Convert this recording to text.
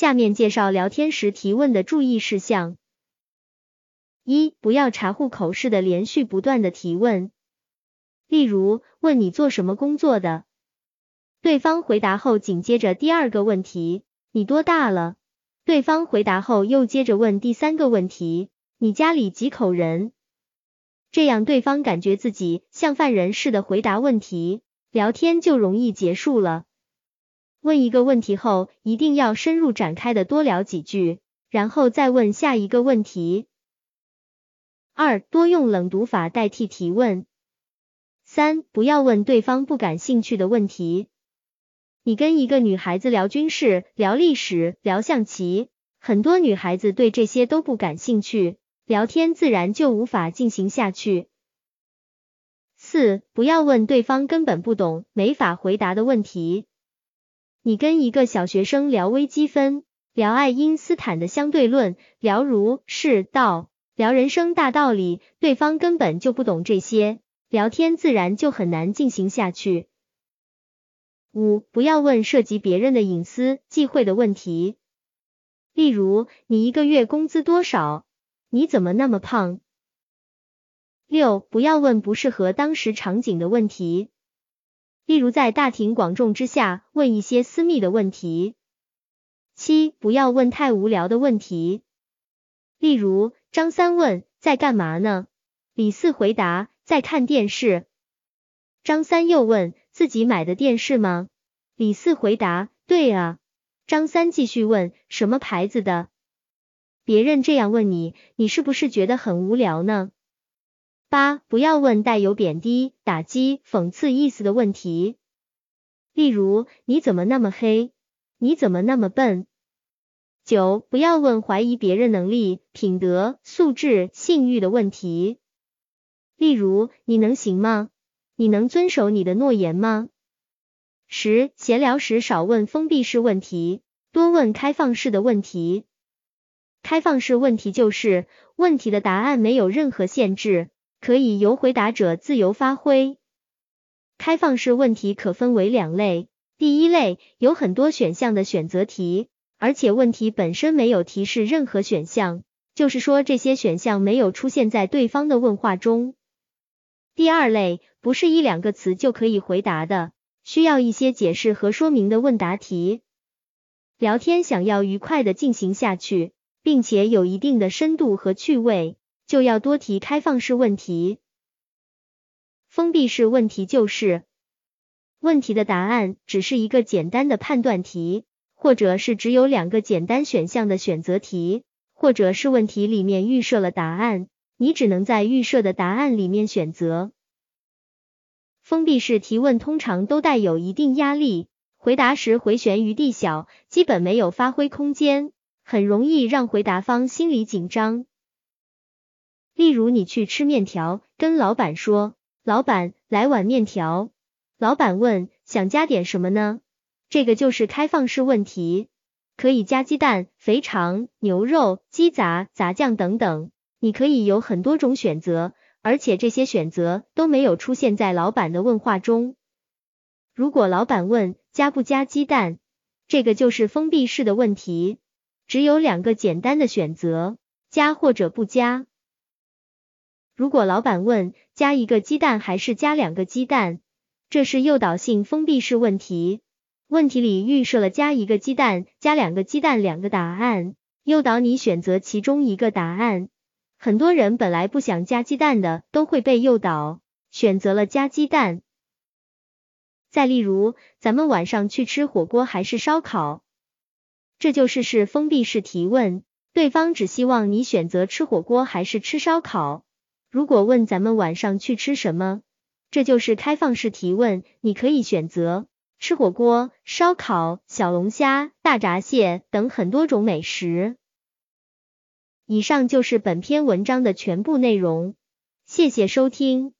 下面介绍聊天时提问的注意事项。一、不要查户口式的连续不断的提问，例如问你做什么工作的，对方回答后紧接着第二个问题，你多大了？对方回答后又接着问第三个问题，你家里几口人？这样对方感觉自己像犯人似的回答问题，聊天就容易结束了。问一个问题后，一定要深入展开的多聊几句，然后再问下一个问题。二、多用冷读法代替提问。三、不要问对方不感兴趣的问题。你跟一个女孩子聊军事、聊历史、聊象棋，很多女孩子对这些都不感兴趣，聊天自然就无法进行下去。四、不要问对方根本不懂、没法回答的问题。你跟一个小学生聊微积分，聊爱因斯坦的相对论，聊儒释道，聊人生大道理，对方根本就不懂这些，聊天自然就很难进行下去。五，不要问涉及别人的隐私、忌讳的问题，例如你一个月工资多少？你怎么那么胖？六，不要问不适合当时场景的问题。例如在大庭广众之下问一些私密的问题。七，不要问太无聊的问题。例如张三问在干嘛呢？李四回答在看电视。张三又问自己买的电视吗？李四回答对啊。张三继续问什么牌子的？别人这样问你，你是不是觉得很无聊呢？八，不要问带有贬低、打击、讽刺意思的问题，例如你怎么那么黑？你怎么那么笨？九，不要问怀疑别人能力、品德、素质、信誉的问题，例如你能行吗？你能遵守你的诺言吗？十，闲聊时少问封闭式问题，多问开放式的问题。开放式问题就是问题的答案没有任何限制。可以由回答者自由发挥。开放式问题可分为两类，第一类有很多选项的选择题，而且问题本身没有提示任何选项，就是说这些选项没有出现在对方的问话中。第二类不是一两个词就可以回答的，需要一些解释和说明的问答题。聊天想要愉快的进行下去，并且有一定的深度和趣味。就要多提开放式问题，封闭式问题就是问题的答案只是一个简单的判断题，或者是只有两个简单选项的选择题，或者是问题里面预设了答案，你只能在预设的答案里面选择。封闭式提问通常都带有一定压力，回答时回旋余地小，基本没有发挥空间，很容易让回答方心里紧张。例如，你去吃面条，跟老板说：“老板，来碗面条。”老板问：“想加点什么呢？”这个就是开放式问题，可以加鸡蛋、肥肠、牛肉、鸡杂、杂酱等等，你可以有很多种选择，而且这些选择都没有出现在老板的问话中。如果老板问加不加鸡蛋，这个就是封闭式的问题，只有两个简单的选择：加或者不加。如果老板问加一个鸡蛋还是加两个鸡蛋，这是诱导性封闭式问题。问题里预设了加一个鸡蛋、加两个鸡蛋两个答案，诱导你选择其中一个答案。很多人本来不想加鸡蛋的，都会被诱导选择了加鸡蛋。再例如，咱们晚上去吃火锅还是烧烤？这就是是封闭式提问，对方只希望你选择吃火锅还是吃烧烤。如果问咱们晚上去吃什么，这就是开放式提问，你可以选择吃火锅、烧烤、小龙虾、大闸蟹等很多种美食。以上就是本篇文章的全部内容，谢谢收听。